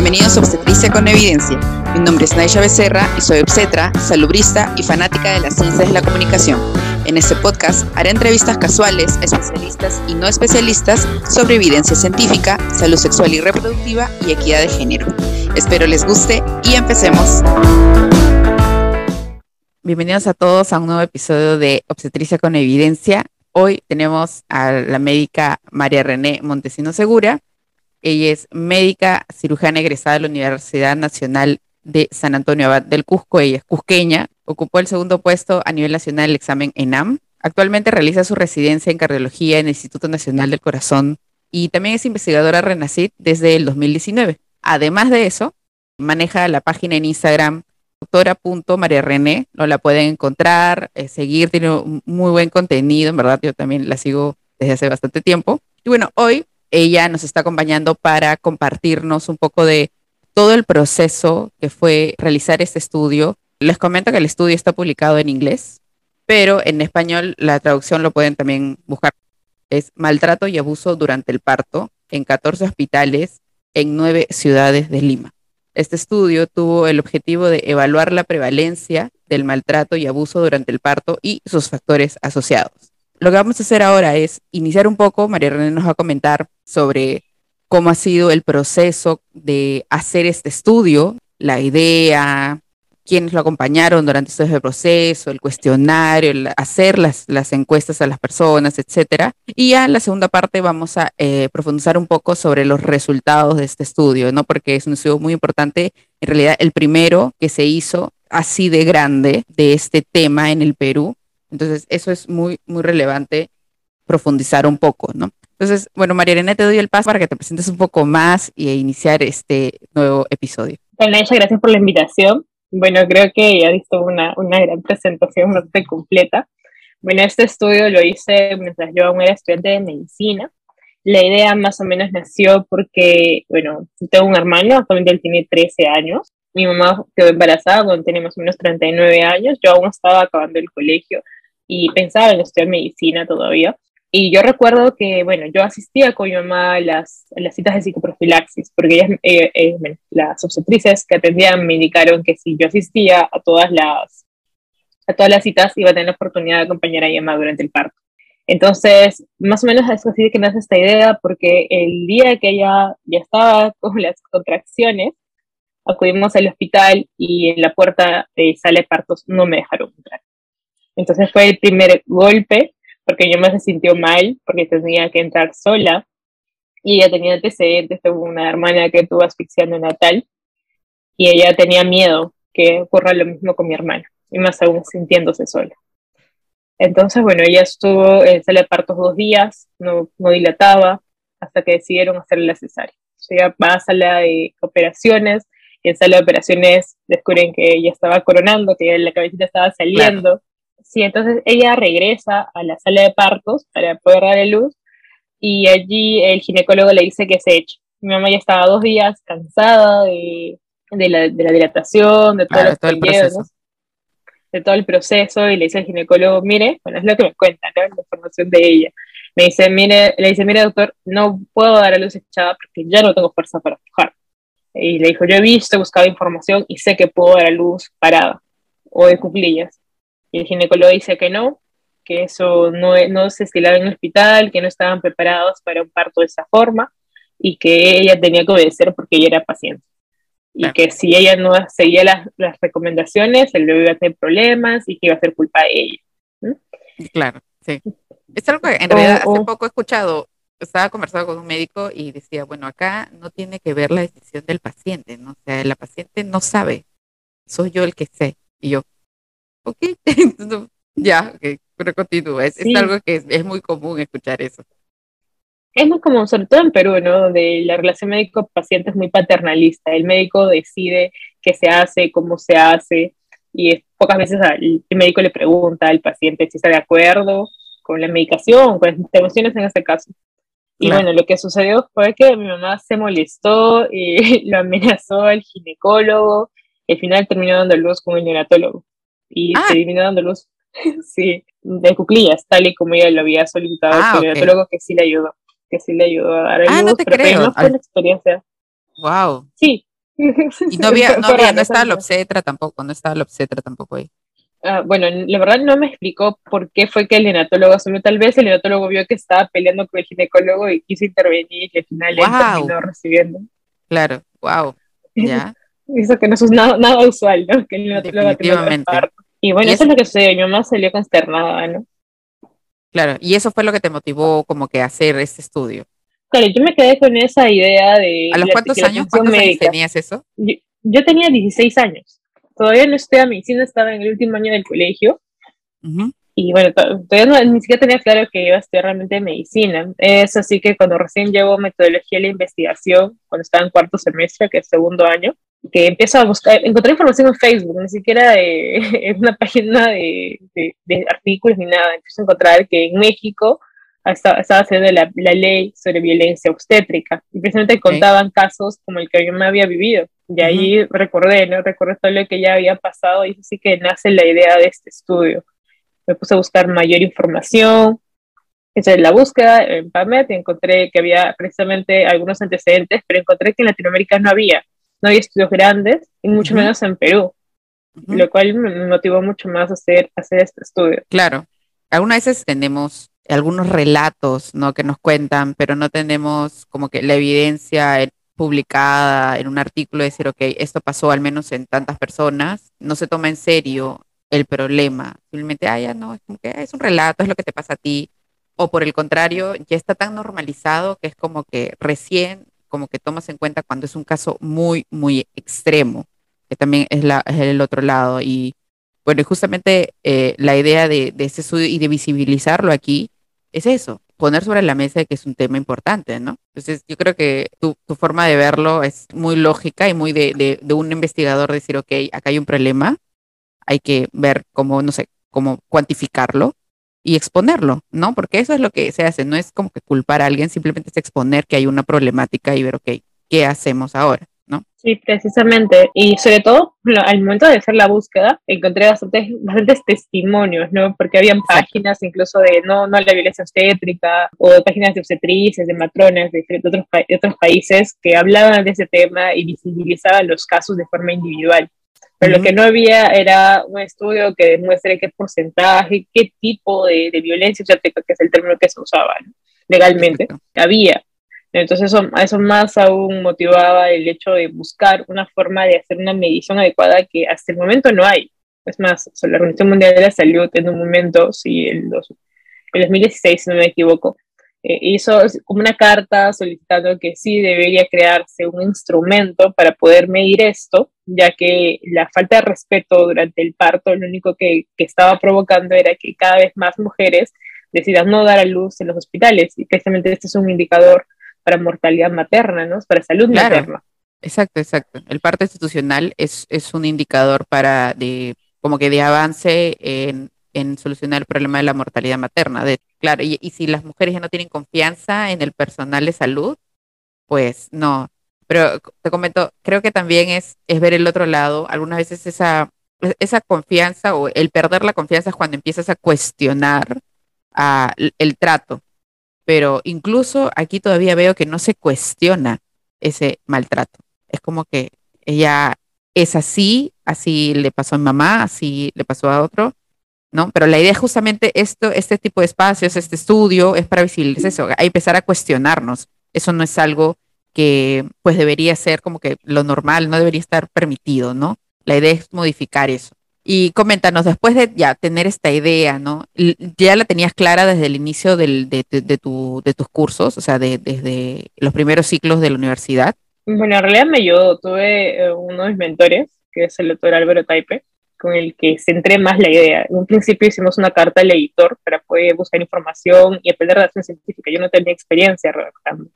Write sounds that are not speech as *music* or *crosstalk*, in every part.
Bienvenidos a Obstetricia con Evidencia. Mi nombre es Naisha Becerra y soy obstetra, salubrista y fanática de las ciencias de la comunicación. En este podcast haré entrevistas casuales a especialistas y no especialistas sobre evidencia científica, salud sexual y reproductiva y equidad de género. Espero les guste y empecemos. Bienvenidos a todos a un nuevo episodio de Obstetricia con Evidencia. Hoy tenemos a la médica María René Montesino Segura. Ella es médica cirujana egresada de la Universidad Nacional de San Antonio Abad del Cusco. Ella es cusqueña. Ocupó el segundo puesto a nivel nacional del examen ENAM. Actualmente realiza su residencia en cardiología en el Instituto Nacional del Corazón y también es investigadora RENACID desde el 2019. Además de eso, maneja la página en Instagram doctora.mariarené, no la pueden encontrar, eh, seguir, tiene un muy buen contenido, en verdad yo también la sigo desde hace bastante tiempo. Y bueno, hoy ella nos está acompañando para compartirnos un poco de todo el proceso que fue realizar este estudio. Les comento que el estudio está publicado en inglés, pero en español la traducción lo pueden también buscar. Es maltrato y abuso durante el parto en 14 hospitales en nueve ciudades de Lima. Este estudio tuvo el objetivo de evaluar la prevalencia del maltrato y abuso durante el parto y sus factores asociados. Lo que vamos a hacer ahora es iniciar un poco, María René nos va a comentar sobre cómo ha sido el proceso de hacer este estudio, la idea, quienes lo acompañaron durante todo ese proceso, el cuestionario, hacer las, encuestas a las personas, etcétera. Y ya en la segunda parte vamos a eh, profundizar un poco sobre los resultados de este estudio, ¿no? Porque es un estudio muy importante, en realidad el primero que se hizo así de grande de este tema en el Perú. Entonces, eso es muy, muy relevante profundizar un poco, ¿no? Entonces, bueno, María Elena, te doy el paso para que te presentes un poco más y iniciar este nuevo episodio. Bueno, gracias por la invitación. Bueno, creo que ya visto una, una gran presentación bastante completa. Bueno, este estudio lo hice mientras yo aún era estudiante de medicina. La idea más o menos nació porque, bueno, tengo un hermano, actualmente él tiene 13 años. Mi mamá quedó embarazada cuando tenía más o menos 39 años. Yo aún estaba acabando el colegio y pensaba en estudiar medicina todavía. Y yo recuerdo que, bueno, yo asistía con mi mamá a las, las citas de psicoprofilaxis, porque ellas, eh, eh, las obstetrices que atendían me indicaron que si yo asistía a todas las, a todas las citas iba a tener la oportunidad de acompañar a mi mamá durante el parto. Entonces, más o menos es así que nace esta idea, porque el día que ella ya estaba *laughs* con las contracciones, acudimos al hospital y en la puerta de sala de partos no me dejaron entrar. Entonces fue el primer golpe porque yo me se sintió mal, porque tenía que entrar sola, y ella tenía antecedentes, tuvo una hermana que tuvo asfixiando natal, y ella tenía miedo que ocurra lo mismo con mi hermana, y más aún sintiéndose sola. Entonces, bueno, ella estuvo en sala de partos dos días, no, no dilataba, hasta que decidieron hacerle la cesárea. Ella va a sala de operaciones, y en sala de operaciones descubren que ella estaba coronando, que la cabecita estaba saliendo. Sí, entonces ella regresa a la sala de partos para poder darle luz y allí el ginecólogo le dice que se eche. Mi mamá ya estaba dos días cansada de, de, la, de la, dilatación, de todo, el proceso. de todo el proceso y le dice al ginecólogo, mire, bueno, es lo que me cuenta, ¿no? la información de ella. Me dice, mire, le dice, mire doctor, no puedo dar a luz echada porque ya no tengo fuerza para empujar. Y le dijo, yo he visto, he buscado información y sé que puedo dar a luz parada o de cuclillas. Y el ginecólogo dice que no, que eso no, no se estilaba en el hospital, que no estaban preparados para un parto de esa forma y que ella tenía que obedecer porque ella era paciente. Y que si ella no seguía las, las, recomendaciones, el bebé iba a tener problemas y que iba a ser culpa de ella. Claro, sí. Es algo que en realidad hace poco he escuchado, estaba conversando con un médico y decía, bueno, acá no tiene que ver la decisión del paciente, ¿no? O sea, la paciente no sabe, soy yo el que sé. Y yo, ok, *laughs* ya, ok, pero continúa. Es, algo que es, muy común escuchar eso. Es muy común, sobre todo en Perú, ¿no? Donde la relación médico-paciente es muy paternalista. El médico decide qué se hace, cómo se hace, y pocas veces el médico le pregunta al paciente si está de acuerdo con la medicación, con las intervenciones en este caso. Y bueno, lo que sucedió fue que mi mamá se molestó y *laughs* lo amenazó al ginecólogo y al final terminó dando luz con el neonatólogo y ah. se terminó dando luz, *laughs* sí, de cuclillas, tal y como ella lo había solicitado ah, el okay. que sí le ayudó, que sí le ayudó a dar ah, luz, no te pero creo. no fue una experiencia. Wow. Sí, Y no había, *laughs* no, había, no estaba la obstetra tampoco, no estaba la obstetra tampoco ahí. Ah, bueno, la verdad no me explicó por qué fue que el neonatólogo asumió. Tal vez el neonatólogo vio que estaba peleando con el ginecólogo y quiso intervenir y al final wow. él terminó recibiendo. Claro, wow. Ya. *laughs* Eso que no es nada, nada usual, ¿no? Que el neonatólogo Y bueno, eso es lo que sucedió. Mi mamá salió consternada, ¿no? Claro, y eso fue lo que te motivó como que a hacer este estudio. Claro, yo me quedé con esa idea de... ¿A los cuántos años? ¿Cuántos años tenías eso? Yo, yo tenía 16 años todavía no estudiaba medicina, estaba en el último año del colegio. Y bueno, todavía ni siquiera tenía claro que iba a estudiar realmente medicina. Es así que cuando recién llevo metodología de la investigación, cuando estaba en cuarto semestre, que es segundo año, que empiezo a buscar, encontré información en Facebook, ni siquiera *laughs* en una página de, de, artículos ni nada. Empiezo a encontrar que en México estaba, estaba haciendo la, la, ley sobre violencia obstétrica y precisamente contaban casos como el que yo me había vivido. Y ahí recordé, ¿no? Recordé todo lo que ya había pasado y así que nace la idea de este estudio. Me puse a buscar mayor información, hice la búsqueda en PubMed y encontré que había precisamente algunos antecedentes, pero encontré que en Latinoamérica no había, no había estudios grandes y mucho menos en Perú, lo cual me motivó mucho más a hacer, hacer este estudio. Claro, algunas veces tenemos algunos relatos, ¿no? Que nos cuentan, pero no tenemos como que la evidencia publicada en un artículo, decir, ok, esto pasó al menos en tantas personas, no se toma en serio el problema, simplemente, ah, ya no, es como que es un relato, es lo que te pasa a ti, o por el contrario, ya está tan normalizado que es como que recién, como que tomas en cuenta cuando es un caso muy, muy extremo, que también es, la, es el otro lado. Y bueno, justamente eh, la idea de, de ese estudio y de visibilizarlo aquí es eso, poner sobre la mesa que es un tema importante, ¿no? Entonces, yo creo que tu, tu forma de verlo es muy lógica y muy de, de, de, un investigador decir, ok, acá hay un problema, hay que ver cómo, no sé, cómo cuantificarlo y exponerlo, ¿no? Porque eso es lo que se hace, no es como que culpar a alguien, simplemente es exponer que hay una problemática y ver, ok, ¿qué hacemos ahora? ¿no? Sí, precisamente. Y sobre todo, al momento de hacer la búsqueda, encontré bastantes, bastantes testimonios, ¿no? Porque habían páginas incluso de no, no la violencia obstétrica, o de páginas de obstetrices, de matronas de, otros, de otros países que hablaban de ese tema y visibilizaban los casos de forma individual. Pero lo que no había era un estudio que demuestre qué porcentaje, qué tipo de, de violencia que es el término que se usaba legalmente, había. Entonces eso, eso más aún motivaba el hecho de buscar una forma de hacer una medición adecuada que hasta el momento no hay. Es más, la Organización Mundial de la Salud en un momento, sí, en, los, 2016, si no me equivoco, eh, hizo como una carta solicitando que sí debería crearse un instrumento para poder medir esto, ya que la falta de respeto durante el parto lo único que, que estaba provocando era que cada vez más mujeres decidan no dar a luz en los hospitales y precisamente este es un indicador para mortalidad materna, ¿no? Para salud materna. Exacto, exacto. El parto institucional es, es un indicador para de como que de avance en, en solucionar el problema de la mortalidad materna. De, claro, y, si las mujeres ya no tienen confianza en el personal de salud, pues no. Pero te comento, creo que también es, ver el otro lado. Algunas veces esa, esa confianza o el perder la confianza es cuando empiezas a cuestionar a, el trato pero incluso aquí todavía veo que no se cuestiona ese maltrato. Es como que ella es así, así le pasó a mi mamá, así le pasó a otro, ¿no? Pero la idea es justamente esto, este tipo de espacios, este estudio, es para visibilizar eso, a empezar a cuestionarnos. Eso no es algo que pues debería ser como que lo normal, no debería estar permitido, ¿no? La idea es modificar eso. Y coméntanos, después de ya tener esta idea, ¿no? ¿Ya la tenías clara desde el inicio del, de, tu, de, tus cursos, o sea, de, desde los primeros ciclos de la universidad? Bueno, en realidad me ayudó. Tuve eh, uno de mis mentores, que es el doctor Álvaro Taipe, con el que centré más la idea. En un principio hicimos una carta al editor para poder buscar información y aprender redacción científica. Yo no tenía experiencia redactando.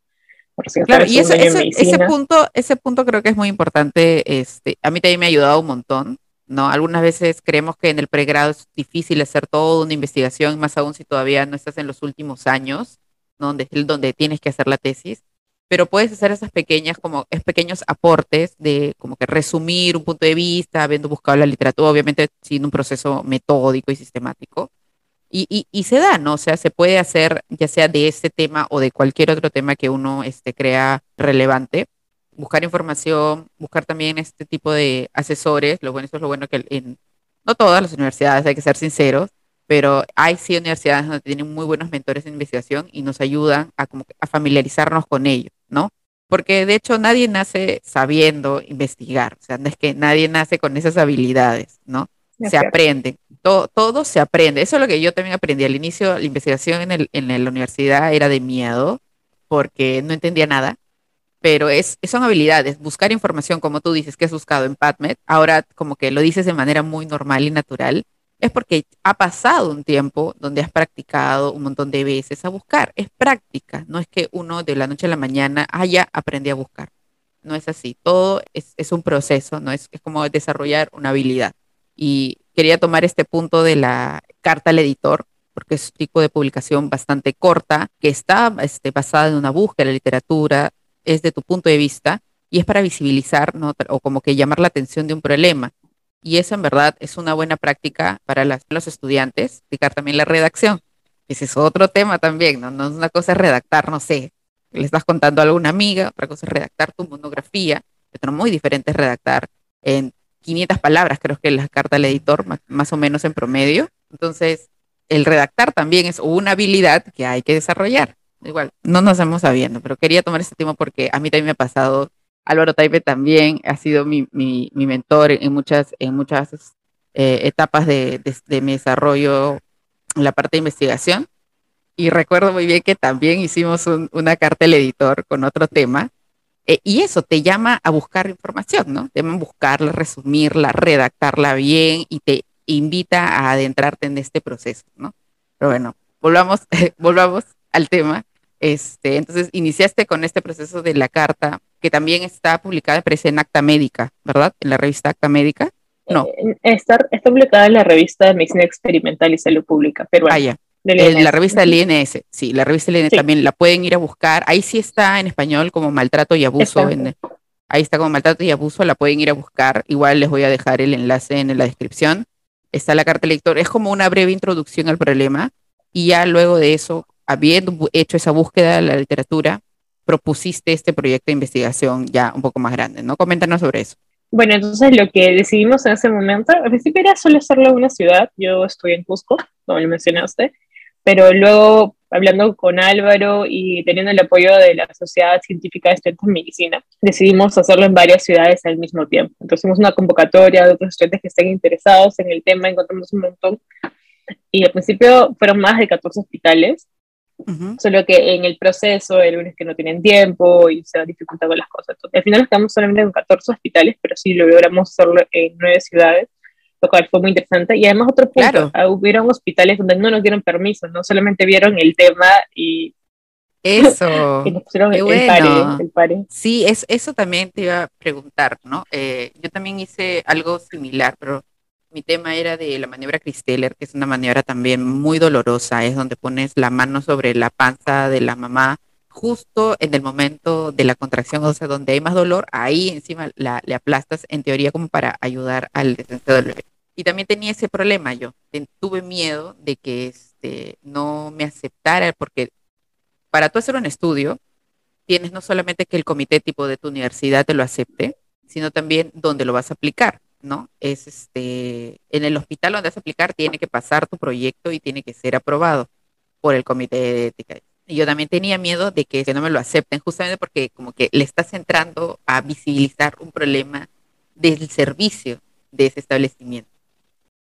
Claro, y ese, ese, ese, punto, ese punto creo que es muy importante. Este, a mí también me ha ayudado un montón ¿no? Algunas veces creemos que en el pregrado es difícil hacer toda una investigación, más aún si todavía no estás en los últimos años, donde, donde tienes que hacer la tesis, pero puedes hacer esas pequeñas, como es pequeños aportes de como que resumir un punto de vista, habiendo buscado la literatura, obviamente sin un proceso metódico y sistemático. Y, y, y, se da, ¿no? O sea, se puede hacer ya sea de este tema o de cualquier otro tema que uno este, crea relevante buscar información, buscar también este tipo de asesores. Lo bueno, eso es lo bueno que en, no todas las universidades, hay que ser sinceros, pero hay sí universidades donde tienen muy buenos mentores de investigación y nos ayudan a, como a familiarizarnos con ellos, ¿no? Porque de hecho nadie nace sabiendo investigar, o sea, no es que nadie nace con esas habilidades, ¿no? se aprende, todo, todo se aprende. Eso es lo que yo también aprendí al inicio, la investigación en, el, en la universidad era de miedo, porque no entendía nada, pero es, son habilidades, buscar información, como tú dices, que has buscado en PubMed, ahora como que lo dices de manera muy normal y natural, es porque ha pasado un tiempo donde has practicado un montón de veces a buscar. Es práctica, no es que uno de la noche a la mañana haya aprendido a buscar. No es así, todo es, un proceso, no es, es como desarrollar una habilidad. Y quería tomar este punto de la carta al editor, porque es un tipo de publicación bastante corta, que está este, basada en una búsqueda de la literatura, es de tu punto de vista y es para visibilizar ¿no? o como que llamar la atención de un problema. Y eso en verdad es una buena práctica para los estudiantes, explicar también la redacción. Ese es otro tema también, ¿no? Es una cosa redactar, no sé, le estás contando a alguna amiga, otra cosa es redactar tu monografía, pero muy diferente es redactar en 500 palabras, creo que la carta al editor, más o menos en promedio. Entonces, el redactar también es una habilidad que hay que desarrollar igual, no nos estamos sabiendo, pero quería tomar este tema porque a mí también me ha pasado. Álvaro Taipe también ha sido mi, mentor en muchas, eh, etapas de, de, mi desarrollo en la parte de investigación. Y recuerdo muy bien que también hicimos una carta al editor con otro tema. Eh, y eso te llama a buscar información, ¿no? Te llama a buscarla, resumirla, redactarla bien y te invita a adentrarte en este proceso, ¿no? Pero bueno, volvamos, *laughs* volvamos al tema. Este, entonces, iniciaste con este proceso de la carta, que también está publicada, parece, en Acta Médica, ¿verdad? En la revista Acta Médica. No. Eh, está, está publicada en la revista de Medicina Experimental y Salud Pública peruana. Ah, ya. la revista del INS, sí, la revista del INS también la pueden ir a buscar. Ahí sí está en español como maltrato y abuso. ahí está como maltrato y abuso, la pueden ir a buscar. Igual les voy a dejar el enlace en la descripción. Está la carta lector. Es como una breve introducción al problema. Y ya luego de eso, habiendo hecho esa búsqueda de la literatura, propusiste este proyecto de investigación ya un poco más grande, ¿no? Coméntanos sobre eso. Bueno, entonces lo que decidimos en ese momento, al principio era solo hacerlo en una ciudad, yo estoy en Cusco, como lo mencionaste, pero luego hablando con Álvaro y teniendo el apoyo de la Sociedad Científica de Estudiantes de Medicina, decidimos hacerlo en varias ciudades al mismo tiempo. Entonces hicimos una convocatoria de otros estudiantes que estén interesados en el tema, encontramos un montón. Y al principio fueron más de 14 hospitales, Solo que en el proceso, el lunes que no tienen tiempo y se van dificultando las cosas. al final estamos solamente en 14 hospitales, pero sí logramos hacerlo en nueve ciudades, lo cual fue muy interesante. Y además otro punto, claro. Ah, hubieron hospitales donde no nos dieron permiso, no solamente vieron el tema y... Eso. *laughs* nos pusieron el, bueno. pare, Sí, es, eso también te iba a preguntar, ¿no? Eh, yo también hice algo similar, pero mi tema era de la maniobra Christeller, que es una maniobra también muy dolorosa, es donde pones la mano sobre la panza de la mamá justo en el momento de la contracción, o sea, donde hay más dolor, ahí encima la, le aplastas en teoría como para ayudar al descenso del bebé. Y también tenía ese problema yo, tuve miedo de que este, no me aceptara, porque para tú hacer un estudio, tienes no solamente que el comité tipo de tu universidad te lo acepte, sino también dónde lo vas a aplicar. ¿No? Es este, en el hospital donde vas a aplicar tiene que pasar tu proyecto y tiene que ser aprobado por el comité de ética. Yo también tenía miedo de que, no me lo acepten, justamente porque como que le estás entrando a visibilizar un problema del servicio de ese establecimiento.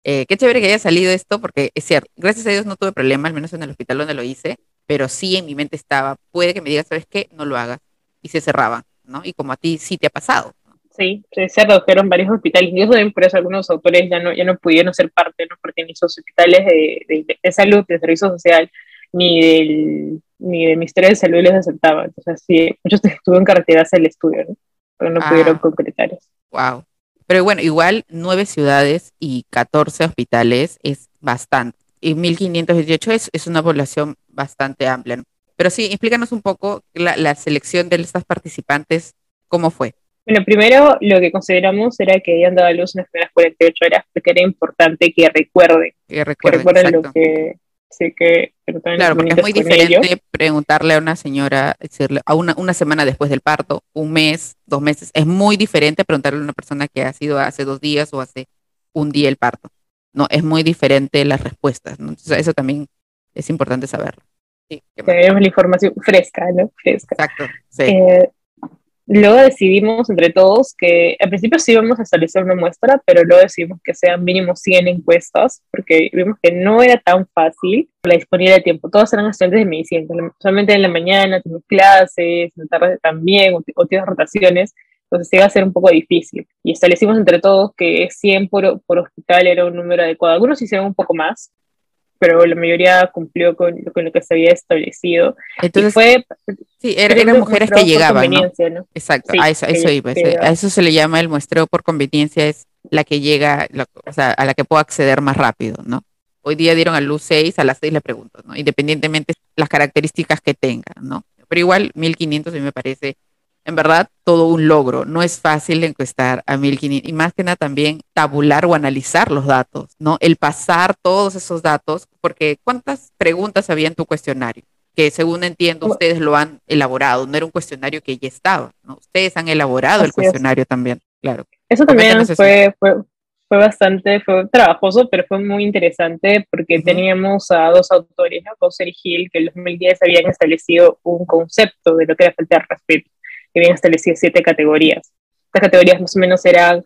Eh, qué chévere que haya salido esto, porque es cierto, gracias a Dios no tuve problema, al menos en el hospital donde lo hice, pero sí en mi mente estaba, puede que me digas, ¿sabes qué? No lo hagas. Y se cerraban, ¿no? Y como a ti sí te ha pasado. Sí, se redujeron varios hospitales, y eso también por eso algunos autores ya no, ya no pudieron ser parte, ¿no? porque ni sus hospitales de, de, salud, de servicio social, ni del, ni del Ministerio de Salud les aceptaban. Entonces, sí, muchos *laughs* tuvieron que retirarse del estudio, ¿no? pero no pudieron ah. concretar eso. Wow. Pero bueno, igual nueve ciudades y 14 hospitales es bastante. Y 1518 es, es una población bastante amplia. Pero sí, explícanos un poco la, la selección de estas participantes, ¿cómo fue? Bueno, primero lo que consideramos era que habían dado a luz en las primeras 48 horas, porque era importante que recuerden, que recuerden, lo, que, Así que, claro, porque es muy diferente preguntarle a una señora, decirle, a una, una semana después del parto, un mes, dos meses, es muy diferente preguntarle a una persona que ha sido hace dos días o hace un día el parto. No, es muy diferente las respuestas. Entonces, eso también es importante saberlo. Sí, Tenemos la información fresca, ¿no? Fresca. Exacto. Sí. Eh, Luego decidimos entre todos que al principio sí íbamos a establecer una muestra, pero luego decidimos que sean mínimo 100 encuestas, porque vimos que no era tan fácil la disponibilidad de tiempo. Todos eran estudiantes de medicina, solamente en la mañana tenemos clases, en la tarde también, o, o tienes rotaciones, entonces iba a ser un poco difícil. Y establecimos entre todos que 100 por, por hospital era un número adecuado. Algunos hicieron un poco más, pero la mayoría cumplió con, con lo que se había establecido. Entonces, fue, sí, eran mujeres que llegaban. ¿no? Exacto, a, eso, eso iba, a eso se le llama el muestreo por conveniencia, es la que llega, o sea, a la que puedo acceder más rápido, ¿no? Hoy día dieron a luz 6, a las 6 le pregunto, ¿no? Independientemente las características que tengan, ¿no? Pero igual 1500 a mí me parece en verdad todo un logro. No es fácil encuestar a 1500 y más que nada también tabular o analizar los datos, ¿no? El pasar todos esos datos, porque ¿cuántas preguntas había en tu cuestionario? Que según entiendo ustedes lo han elaborado, no era un cuestionario que ya estaba, ¿no? Ustedes han elaborado el cuestionario también, claro. Eso también fue, fue, fue, bastante, fue trabajoso, pero fue muy interesante porque teníamos a dos autores, ¿no? Coser y Hill, que en 2010 habían establecido un concepto de lo que era falta de respeto que habían establecido siete categorías. Estas categorías más o menos eran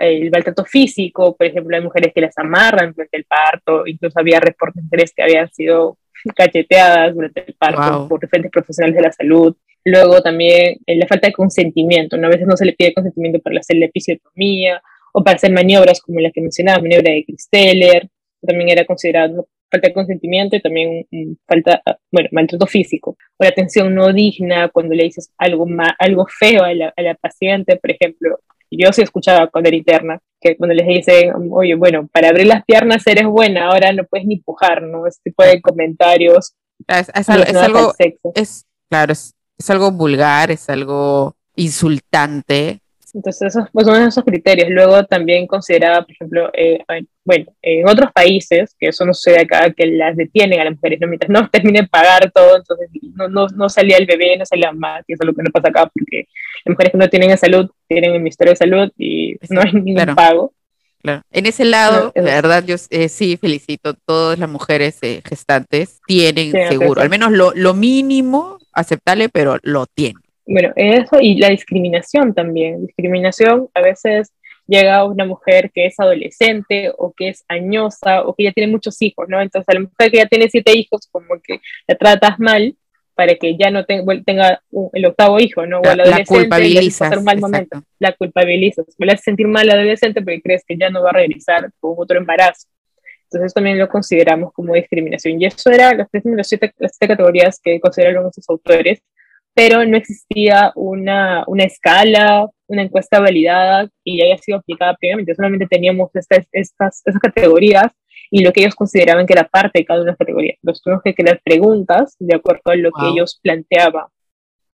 el maltrato físico, por ejemplo, hay mujeres que las amarran durante el parto, incluso había mujeres que habían sido cacheteadas durante el parto por diferentes profesionales de la salud. Luego también eh, la falta de consentimiento, ¿no? a veces no se le pide consentimiento para hacer la episiotomía o para hacer maniobras como la que mencionaba, maniobra de Christeller, también era considerado falta de consentimiento y también falta, bueno, maltrato físico, o la atención no digna cuando le dices algo, algo feo a la, a la paciente, por ejemplo. Yo sí escuchaba cuando era interna, que cuando les dicen, oye, bueno, para abrir las piernas eres buena, ahora no puedes ni pujar, ¿no? Este tipo de comentarios. Es, es, algo, es, claro, es, es algo vulgar, es algo insultante, entonces, esos pues, son esos criterios. Luego también consideraba, por ejemplo, eh, bueno, en otros países, que eso no sucede acá, que las detienen a las mujeres, ¿no? mientras no *laughs* terminen de pagar todo, entonces no, no, no salía el bebé, no salía más, y eso es lo que no pasa acá, porque las mujeres que no tienen salud tienen el Ministerio de Salud y no hay ningún pago. Claro. En ese lado, la verdad, yo eh, sí felicito, todas las mujeres eh, gestantes tienen seguro, al menos lo, lo mínimo aceptable, pero lo tienen. Bueno, eso y la discriminación también. Discriminación a veces llega una mujer que es adolescente o que es añosa o que ya tiene muchos hijos, ¿no? Entonces a la mujer que ya tiene siete hijos como que la tratas mal para que ya no tenga el octavo hijo, ¿no? O la, la culpabilizas. La culpabilizas. Hace sentir mal al adolescente porque crees que ya no va a regresar con otro embarazo. Entonces también lo consideramos como discriminación. Y eso era las, las siete, las siete categorías que consideraron esos autores pero no existía una, una escala, una encuesta validada y haya sido aplicada previamente. Solamente teníamos estas, estas, estas categorías y lo que ellos consideraban que era parte de cada una de las categorías. Entonces tuvimos que crear preguntas de acuerdo a lo que ellos planteaban.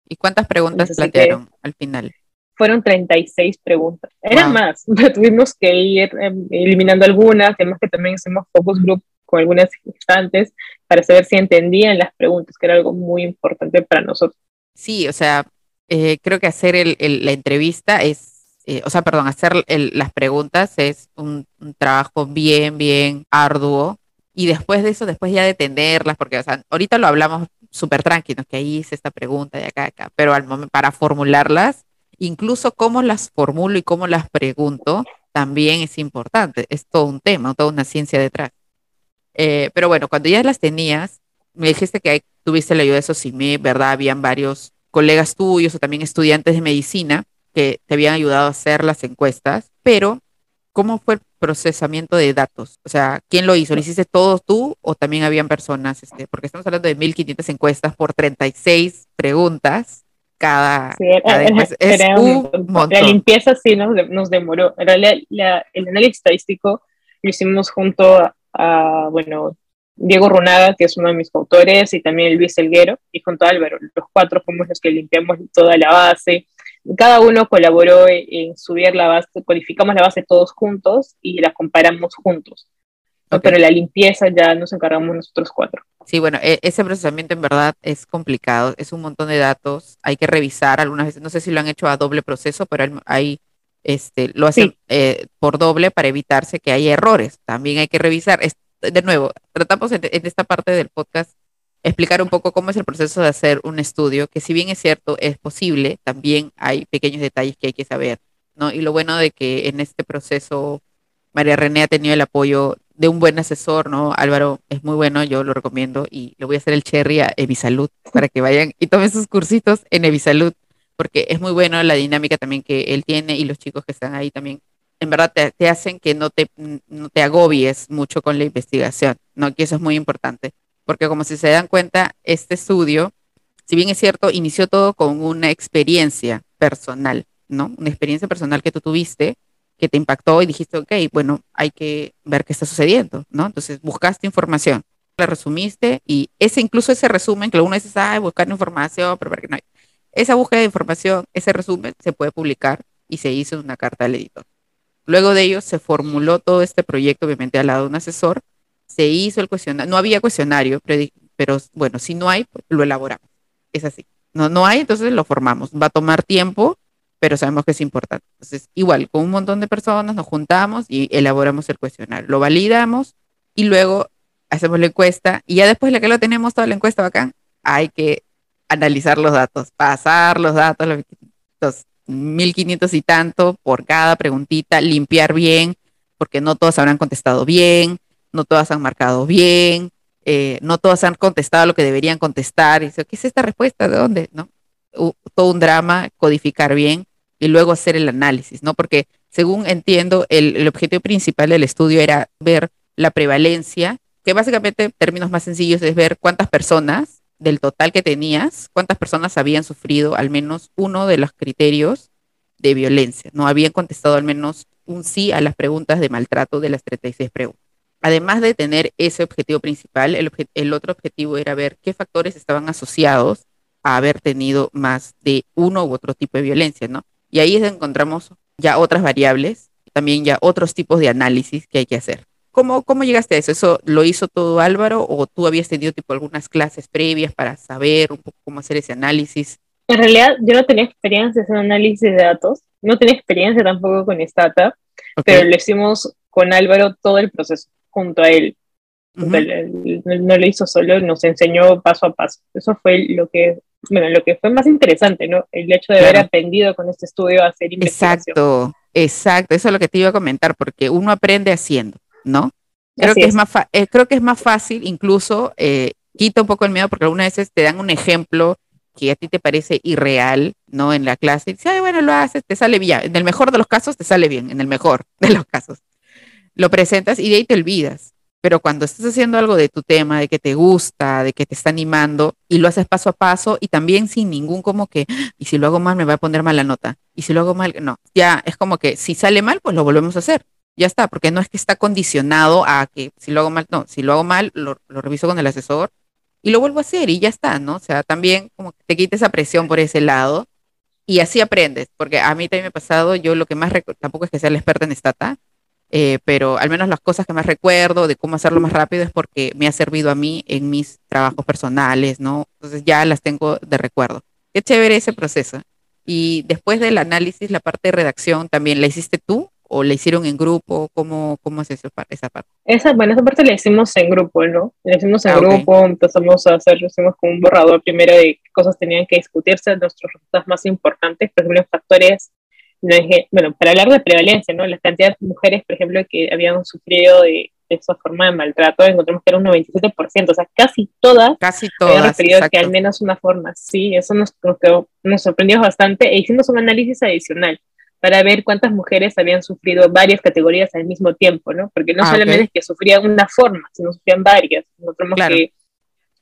¿Y cuántas preguntas plantearon al final? Fueron 36 preguntas. Eran más, *laughs* pero tuvimos que ir em, eliminando algunas, además que también hicimos focus group con algunas instantes para saber si entendían las preguntas, que era algo muy importante para nosotros sí, o sea, eh, creo que hacer el, la entrevista es, eh, o sea, perdón, hacer las preguntas es un, trabajo bien, bien arduo. Y después de eso, después ya de tenerlas, porque, o sea, ahorita lo hablamos súper tranquilos, que ahí hice esta pregunta de acá, acá, pero al momento, para formularlas, incluso cómo las formulo y cómo las pregunto, también es importante. Es todo un tema, toda una ciencia detrás. Eh, pero bueno, cuando ya las tenías, me dijiste que tuviste la ayuda de SOCIME, ¿verdad? Habían varios colegas tuyos o también estudiantes de medicina que te habían ayudado a hacer las encuestas, pero ¿cómo fue el procesamiento de datos? O sea, ¿quién lo hizo? ¿Lo hiciste todo tú o también habían personas? Este, porque estamos hablando de 1.500 encuestas por 36 preguntas cada, sí, Es un montón. La limpieza sí nos, nos demoró. En realidad, el análisis estadístico lo hicimos junto a bueno, Diego Runaga, que es uno de mis autores, y también Luis Elguero, y junto a Álvaro. Los cuatro fuimos los que limpiamos toda la base. Cada uno colaboró en subir la base, codificamos la base todos juntos y la comparamos juntos. pero la limpieza ya nos encargamos nosotros cuatro. Sí, bueno, e, ese procesamiento en verdad es complicado, es un montón de datos, hay que revisar algunas veces, no sé si lo han hecho a doble proceso, pero hay, este, lo hacen eh, por doble para evitarse que haya errores. También hay que revisar, de nuevo, tratamos en, esta parte del podcast explicar un poco cómo es el proceso de hacer un estudio, que si bien es cierto, es posible, también hay pequeños detalles que hay que saber, ¿no? Y lo bueno de que en este proceso María René ha tenido el apoyo de un buen asesor, ¿no? Álvaro es muy bueno, yo lo recomiendo y le voy a hacer el cherry a Evisalud para que vayan y tomen sus cursitos en Evisalud, porque es muy bueno la dinámica también que él tiene y los chicos que están ahí también. En verdad te, hacen que no te, no te agobies mucho con la investigación, ¿no? Que eso es muy importante, porque como si se dan cuenta, este estudio, si bien es cierto, inició todo con una experiencia personal, ¿no? Una experiencia personal que tú tuviste que te impactó y dijiste, ok, bueno, hay que ver qué está sucediendo, ¿no? Entonces buscaste información, la resumiste y ese incluso ese resumen, que uno dice, ay, buscar información, pero para que no hay. Esa búsqueda de información, ese resumen se puede publicar y se hizo una carta al editor. Luego de ello se formuló todo este proyecto, obviamente al lado de un asesor, se hizo el cuestionario, no había cuestionario, pero, bueno, si no hay, pues, lo elaboramos. Es así. No, no hay, entonces lo formamos. Va a tomar tiempo, pero sabemos que es importante. Entonces, igual, con un montón de personas nos juntamos y elaboramos el cuestionario, lo validamos y luego hacemos la encuesta y ya después de que lo tenemos toda la encuesta bacán, hay que analizar los datos, pasar los datos, los 1500 y tanto por cada preguntita, limpiar bien, porque no todos habrán contestado bien, no todas han marcado bien, eh, no todas han contestado lo que deberían contestar. Y ¿qué es esta respuesta? ¿De dónde? ¿No? todo un drama, codificar bien y luego hacer el análisis, ¿no? Porque según entiendo, el, objetivo principal del estudio era ver la prevalencia, que básicamente, en términos más sencillos, es ver cuántas personas del total que tenías, cuántas personas habían sufrido al menos uno de los criterios de violencia, ¿no? Habían contestado al menos un sí a las preguntas de maltrato de las 36 preguntas. Además de tener ese objetivo principal, el, el otro objetivo era ver qué factores estaban asociados a haber tenido más de uno u otro tipo de violencia, ¿no? Y ahí encontramos ya otras variables, también ya otros tipos de análisis que hay que hacer. ¿Cómo, ¿Cómo llegaste a eso? ¿Eso lo hizo todo Álvaro o tú habías tenido tipo algunas clases previas para saber un poco cómo hacer ese análisis? En realidad yo no tenía experiencia en análisis de datos, no tenía experiencia tampoco con Stata, pero lo hicimos con Álvaro todo el proceso, junto a él. no lo hizo solo, nos enseñó paso a paso. Eso fue lo que bueno, lo que fue más interesante, ¿no? El hecho de haber aprendido con este estudio a hacer investigación. Exacto, exacto, eso es lo que te iba a comentar, porque uno aprende haciendo, ¿no? Creo, que es. más eh, creo que es más fácil, incluso eh, quita un poco el miedo, porque algunas veces te dan un ejemplo que a ti te parece irreal, ¿no? En la clase, y dices, ay, bueno, lo haces, te sale bien. En el mejor de los casos te sale bien, en el mejor *laughs* de los casos. Lo presentas y de ahí te olvidas. Pero cuando estás haciendo algo de tu tema, de que te gusta, de que te está animando y lo haces paso a paso y también sin ningún como que, y si lo hago mal me va a poner mala nota, y si lo hago mal, no, ya es como que si sale mal, pues lo volvemos a hacer. Ya está, porque no es que está condicionado a que si lo hago mal, no, si lo hago mal, lo, reviso con el asesor y lo vuelvo a hacer y ya está, ¿no? O sea, también como que te quita esa presión por ese lado y así aprendes, porque a mí también me ha pasado, yo lo que más, tampoco es que sea la experta en Stata, eh, pero al menos las cosas que más recuerdo de cómo hacerlo más rápido es porque me ha servido a mí en mis trabajos personales, ¿no? Entonces ya las tengo de recuerdo. Qué chévere ese proceso. Y después del análisis, la parte de redacción, ¿también la hiciste tú o la hicieron en grupo? ¿Cómo, cómo es eso, esa parte? Esa, bueno, esa parte la hicimos en grupo, ¿no? La hicimos en ah, grupo, empezamos a hacer, hicimos como un borrador primero de qué cosas tenían que discutirse, nuestros resultados más importantes, por ejemplo, factores bueno, para hablar de prevalencia, ¿no? La cantidad de mujeres, por ejemplo, que habían sufrido de, esa forma de maltrato, encontramos que era un 97%, o sea, casi todas, casi todas habían referido que al menos una forma, sí, eso nos, nos, sorprendió bastante e hicimos un análisis adicional para ver cuántas mujeres habían sufrido varias categorías al mismo tiempo, ¿no? Porque no ah, solamente es que sufrían una forma, sino sufrían varias. Encontramos que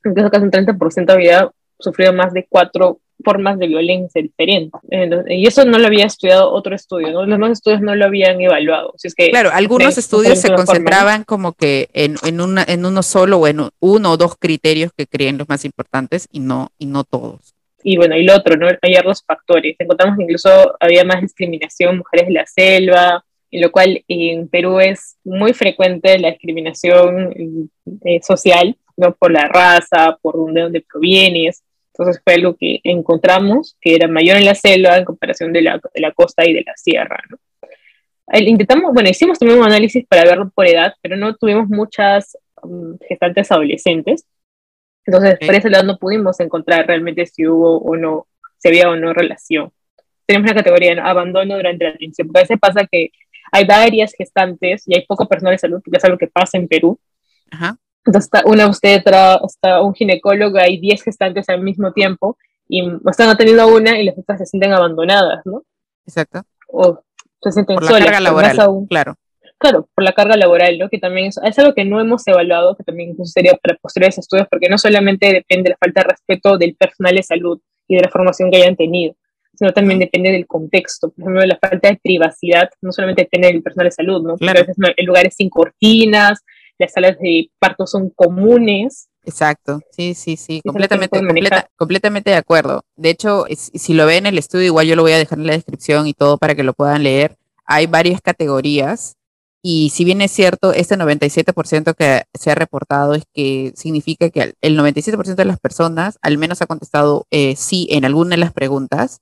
en caso casi un 30% había sufrido más de cuatro formas de violencia diferentes. y eso no lo había estudiado otro estudio, ¿no? los demás estudios no lo habían evaluado. es que claro, algunos estudios se concentraban como que en, en, una, en uno solo o en uno o dos criterios que creen los más importantes y no, y no todos. Y bueno, y lo otro, ¿no? Hay otros factores. Encontramos que incluso había más discriminación, mujeres de la selva, en lo cual en Perú es muy frecuente la discriminación eh, social, ¿no? Por la raza, por dónde, dónde provienes. Entonces fue algo que encontramos que era mayor en la selva en comparación de la, de la costa y de la sierra, ¿no? intentamos, bueno, hicimos también un análisis para verlo por edad, pero no tuvimos muchas um, gestantes adolescentes. Entonces, por ese lado no pudimos encontrar realmente si hubo o no, si había o no relación. Tenemos una categoría de abandono durante la atención, porque a veces pasa que hay varias gestantes y hay poco personal de salud, porque es algo que pasa en Perú. Ajá. Entonces, está una obstetra, está un ginecólogo, hay 10 gestantes al mismo tiempo y están atendiendo una y las otras se sienten abandonadas, ¿no? Exacto. O se sienten por la carga laboral, claro. Claro, por la carga laboral, ¿no? Que también es, es, algo que no hemos evaluado, que también sería para posteriores estudios, porque no solamente depende de la falta de respeto del personal de salud y de la formación que hayan tenido, sino también depende del contexto. Por ejemplo, la falta de privacidad no solamente depende del personal de salud, ¿no? Claro. a veces en lugares sin cortinas, las salas de parto son comunes, Exacto, sí, sí, sí, completamente, completamente de acuerdo. De hecho, si lo ven en el estudio, igual yo lo voy a dejar en la descripción y todo para que lo puedan leer. Hay varias categorías y si bien es cierto, este 97% que se ha reportado es que significa que el 97% de las personas al menos ha contestado eh, sí en alguna de las preguntas.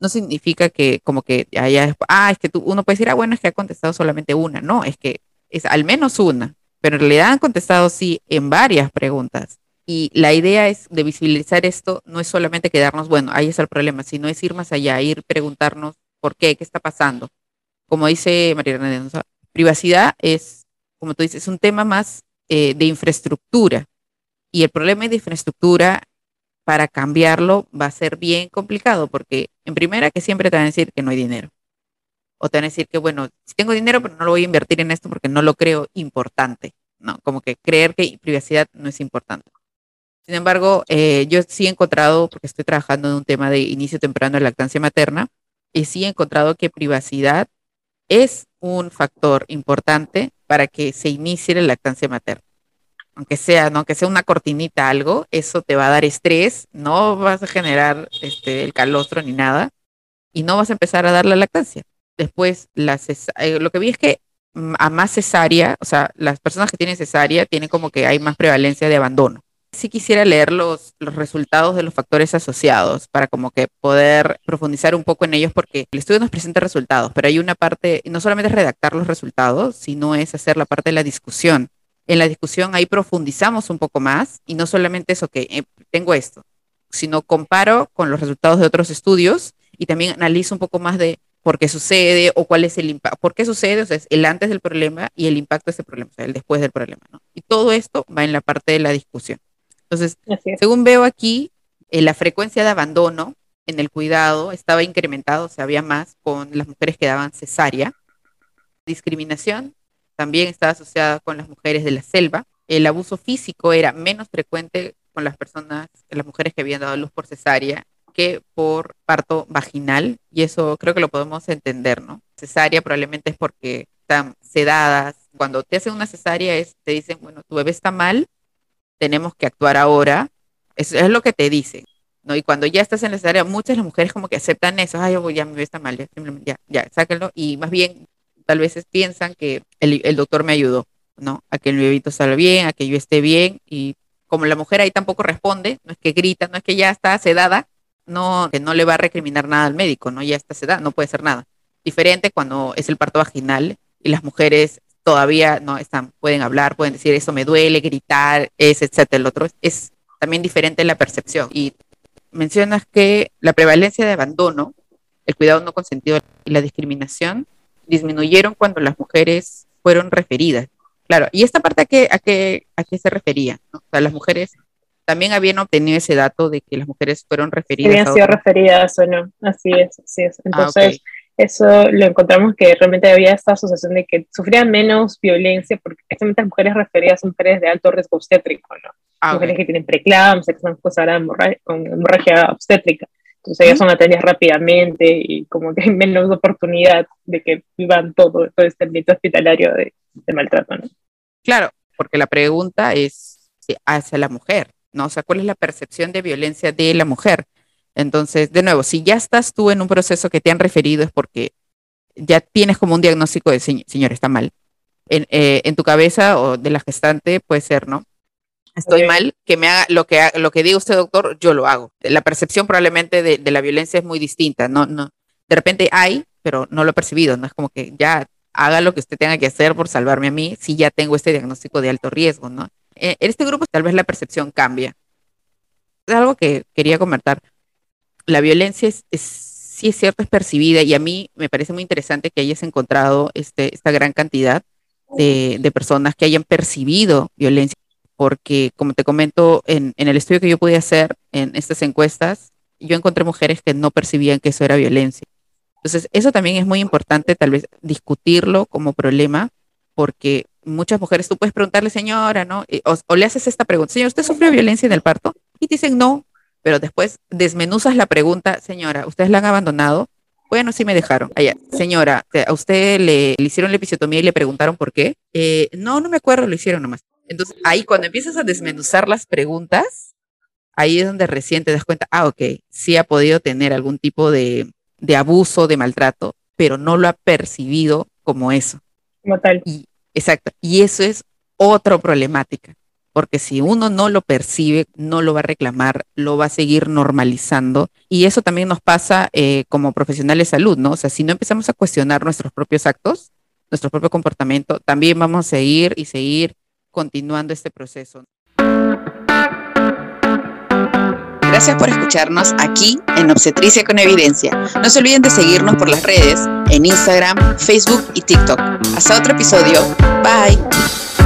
No significa que como que haya, ah, es que tú, uno puede decir, ah, bueno, es que ha contestado solamente una. No, es que es al menos una pero en realidad han contestado sí en varias preguntas. Y la idea es de visibilizar esto, no es solamente quedarnos, bueno, ahí está el problema, sino es ir más allá, ir preguntarnos por qué, qué está pasando. Como dice María René, privacidad es, como tú dices, es un tema más eh, de infraestructura. Y el problema de infraestructura, para cambiarlo, va a ser bien complicado, porque en primera que siempre te van a decir que no hay dinero o te van a decir que, bueno, si tengo dinero, pero no lo voy a invertir en esto porque no lo creo importante, ¿no? Como que creer que privacidad no es importante. Sin embargo, eh, yo sí he encontrado, porque estoy trabajando en un tema de inicio temprano de lactancia materna, y sí he encontrado que privacidad es un factor importante para que se inicie la lactancia materna. Aunque sea, ¿no? Aunque sea una cortinita algo, eso te va a dar estrés, no vas a generar este, el calostro ni nada, y no vas a empezar a dar la lactancia. Después, la eh, lo que vi es que mm, a más cesárea, o sea, las personas que tienen cesárea tienen como que hay más prevalencia de abandono. Sí quisiera leer los, resultados de los factores asociados para como que poder profundizar un poco en ellos porque el estudio nos presenta resultados, pero hay una parte, no solamente es redactar los resultados, sino es hacer la parte de la discusión. En la discusión ahí profundizamos un poco más y no solamente eso que eh, tengo esto, sino comparo con los resultados de otros estudios y también analizo un poco más de por qué sucede o cuál es el impacto, por qué sucede, o sea, es el antes del problema y el impacto de ese problema, o sea, el después del problema, ¿no? Y todo esto va en la parte de la discusión. Entonces, según veo aquí, eh, la frecuencia de abandono en el cuidado estaba incrementado, o sea, había más con las mujeres que daban cesárea. Discriminación también estaba asociada con las mujeres de la selva. El abuso físico era menos frecuente con las personas, las mujeres que habían dado luz por cesárea que por parto vaginal, y eso creo que lo podemos entender, ¿no? Cesárea probablemente es porque están sedadas. Cuando te hacen una cesárea es, te dicen, bueno, tu bebé está mal, tenemos que actuar ahora. Eso es lo que te dicen, ¿no? Y cuando ya estás en la cesárea, muchas de las mujeres como que aceptan eso, ay, ya mi bebé está mal, ya, ya, ya, sáquenlo, y más bien tal vez piensan que el, el doctor me ayudó, ¿no? A que el bebito salga bien, a que yo esté bien, y como la mujer ahí tampoco responde, no es que grita, no es que ya está sedada, no, que no le va a recriminar nada al médico, ¿no? Ya está esta edad, no puede hacer nada. Diferente cuando es el parto vaginal y las mujeres todavía no están, pueden hablar, pueden decir eso me duele, gritar, es, etcétera. El otro es, también diferente la percepción. Y mencionas que la prevalencia de abandono, el cuidado no consentido y la discriminación disminuyeron cuando las mujeres fueron referidas. Claro, y esta parte a qué, a qué, a qué se refería, O sea, las mujeres también habían obtenido ese dato de que las mujeres fueron referidas. Habían sido referidas o no, así es, así es. Ah, Entonces, eso lo encontramos que realmente había esta asociación de que sufrían menos violencia, porque estas mujeres referidas son mujeres de alto riesgo obstétrico, ¿no? Ah, mujeres que tienen preeclampsia, que están causadas con hemorragia obstétrica. Entonces ellas son atendidas rápidamente y como que hay menos oportunidad de que vivan todo, todo este ambiente hospitalario de, de maltrato, ¿no? Claro, porque la pregunta es hacia la mujer, ¿no? O sea, ¿cuál es la percepción de violencia de la mujer? Entonces, de nuevo, si ya estás tú en un proceso que te han referido es porque ya tienes como un diagnóstico de, señor, está mal. En, eh, en, tu cabeza o de la gestante puede ser, ¿no? Estoy mal, que me haga lo que, lo que diga usted, doctor, yo lo hago. La percepción probablemente de, de la violencia es muy distinta, ¿no? no De repente hay, pero no lo he percibido, ¿no? Es como que ya haga lo que usted tenga que hacer por salvarme a mí si ya tengo este diagnóstico de alto riesgo, ¿no? Eh, en este grupo tal vez la percepción cambia. Es algo que quería comentar. La violencia es, sí es cierto, es percibida y a mí me parece muy interesante que hayas encontrado este, esta gran cantidad de, personas que hayan percibido violencia, porque como te comento, en, en el estudio que yo pude hacer en estas encuestas, yo encontré mujeres que no percibían que eso era violencia. Entonces, eso también es muy importante, tal vez discutirlo como problema, porque muchas mujeres, tú puedes preguntarle, señora, ¿no? O, le haces esta pregunta, señor, ¿usted sufrió violencia en el parto? Y te dicen no, pero después desmenuzas la pregunta, señora, ¿ustedes la han abandonado? Bueno, sí me dejaron. Allá, señora, ¿a usted le, hicieron la episiotomía y le preguntaron por qué? Eh, no, no me acuerdo, lo hicieron nomás. Entonces, ahí cuando empiezas a desmenuzar las preguntas, ahí es donde recién te das cuenta, ah, ok, sí ha podido tener algún tipo de, de abuso, de maltrato, pero no lo ha percibido como eso. Como tal. Y, exacto. Y eso es otra problemática, porque si uno no lo percibe, no lo va a reclamar, lo va a seguir normalizando. Y eso también nos pasa eh, como profesionales de salud, ¿no? O sea, si no empezamos a cuestionar nuestros propios actos, nuestro propio comportamiento, también vamos a seguir y seguir continuando este proceso. Gracias por escucharnos aquí en Obstetricia con Evidencia. No se olviden de seguirnos por las redes, en Instagram, Facebook y TikTok. Hasta otro episodio. Bye.